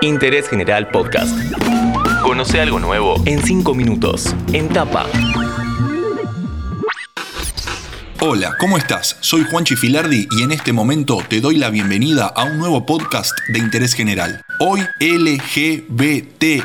Interés General Podcast. Conoce algo nuevo en 5 minutos. En tapa. Hola, ¿cómo estás? Soy Juanchi Filardi y en este momento te doy la bienvenida a un nuevo podcast de interés general. Hoy LGBTI.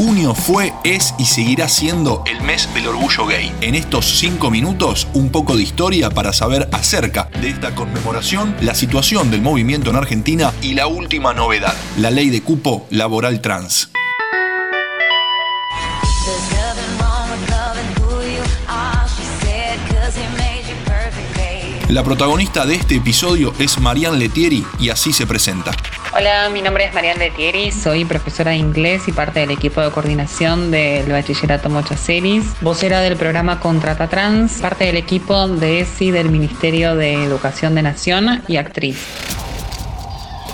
Junio fue, es y seguirá siendo el mes del orgullo gay. En estos cinco minutos, un poco de historia para saber acerca de esta conmemoración, la situación del movimiento en Argentina y la última novedad, la ley de cupo laboral trans. La protagonista de este episodio es Marianne Letieri y así se presenta. Hola, mi nombre es Mariana Letieri, soy profesora de inglés y parte del equipo de coordinación del Bachillerato Mochaceris, vocera del programa Contrata Trans, parte del equipo de ESI del Ministerio de Educación de Nación y actriz.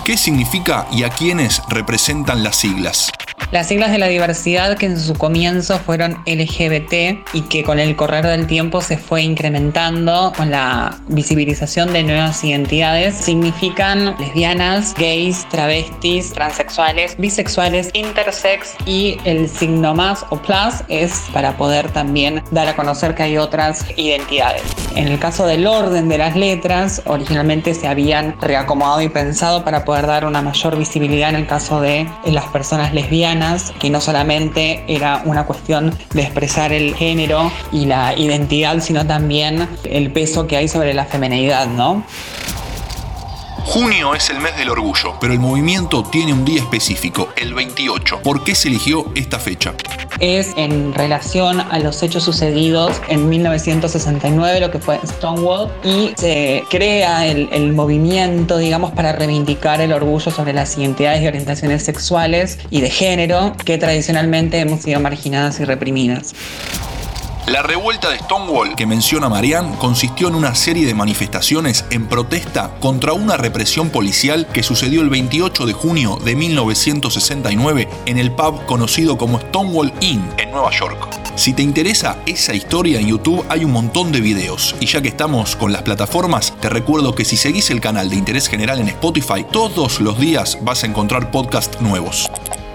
¿Qué significa y a quiénes representan las siglas? Las siglas de la diversidad que en su comienzo fueron LGBT y que con el correr del tiempo se fue incrementando con la visibilización de nuevas identidades significan lesbianas, gays, travestis, transexuales, bisexuales, intersex y el signo más o plus es para poder también dar a conocer que hay otras identidades. En el caso del orden de las letras, originalmente se habían reacomodado y pensado para poder dar una mayor visibilidad en el caso de las personas lesbianas que no solamente era una cuestión de expresar el género y la identidad, sino también el peso que hay sobre la femenidad, ¿no? Junio es el mes del orgullo, pero el movimiento tiene un día específico, el 28. ¿Por qué se eligió esta fecha? Es en relación a los hechos sucedidos en 1969, lo que fue Stonewall, y se crea el, el movimiento, digamos, para reivindicar el orgullo sobre las identidades y orientaciones sexuales y de género que tradicionalmente hemos sido marginadas y reprimidas. La revuelta de Stonewall que menciona Marianne consistió en una serie de manifestaciones en protesta contra una represión policial que sucedió el 28 de junio de 1969 en el pub conocido como Stonewall Inn en Nueva York. Si te interesa esa historia en YouTube hay un montón de videos y ya que estamos con las plataformas te recuerdo que si seguís el canal de interés general en Spotify todos los días vas a encontrar podcasts nuevos.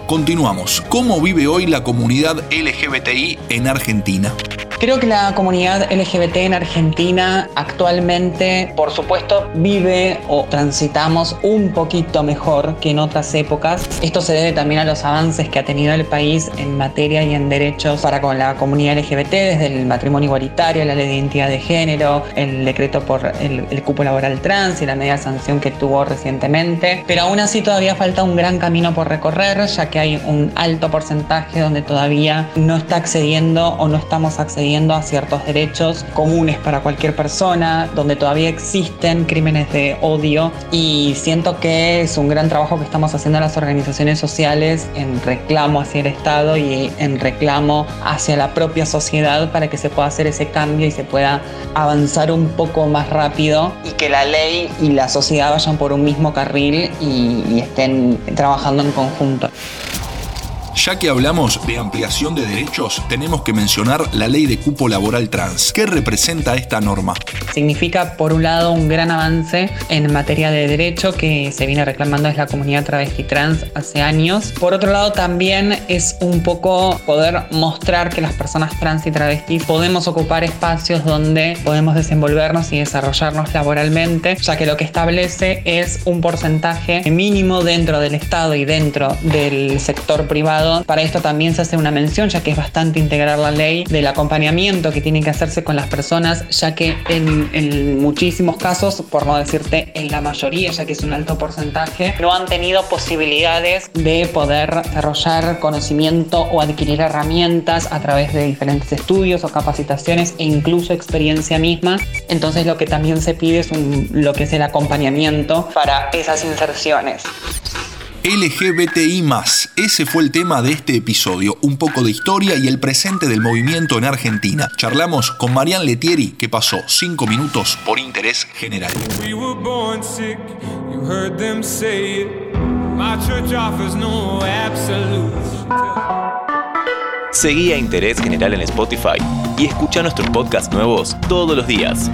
Continuamos. ¿Cómo vive hoy la comunidad LGBTI en Argentina? Creo que la comunidad LGBT en Argentina actualmente, por supuesto, vive o transitamos un poquito mejor que en otras épocas. Esto se debe también a los avances que ha tenido el país en materia y en derechos para con la comunidad LGBT, desde el matrimonio igualitario, la ley de identidad de género, el decreto por el, el cupo laboral trans y la media sanción que tuvo recientemente. Pero aún así todavía falta un gran camino por recorrer, ya que hay un alto porcentaje donde todavía no está accediendo o no estamos accediendo a ciertos derechos comunes para cualquier persona, donde todavía existen crímenes de odio y siento que es un gran trabajo que estamos haciendo las organizaciones sociales en reclamo hacia el Estado y en reclamo hacia la propia sociedad para que se pueda hacer ese cambio y se pueda avanzar un poco más rápido y que la ley y la sociedad vayan por un mismo carril y, y estén trabajando en conjunto. Ya que hablamos de ampliación de derechos, tenemos que mencionar la ley de cupo laboral trans. ¿Qué representa esta norma? Significa, por un lado, un gran avance en materia de derecho que se viene reclamando desde la comunidad travesti trans hace años. Por otro lado, también es un poco poder mostrar que las personas trans y travestis podemos ocupar espacios donde podemos desenvolvernos y desarrollarnos laboralmente, ya que lo que establece es un porcentaje mínimo dentro del Estado y dentro del sector privado para esto también se hace una mención, ya que es bastante integrar la ley del acompañamiento que tiene que hacerse con las personas, ya que en, muchísimos casos, por no decirte en la mayoría, ya que es un alto porcentaje, no han tenido posibilidades de poder desarrollar conocimiento o adquirir herramientas a través de diferentes estudios o capacitaciones e incluso experiencia misma. Entonces lo que también se pide es lo que es el acompañamiento para esas inserciones. LGBTI. Ese fue el tema de este episodio, un poco de historia y el presente del movimiento en Argentina. Charlamos con Marianne Letieri, que pasó cinco minutos por interés general. Seguí a Interés General en Spotify y escucha nuestros podcasts nuevos todos los días.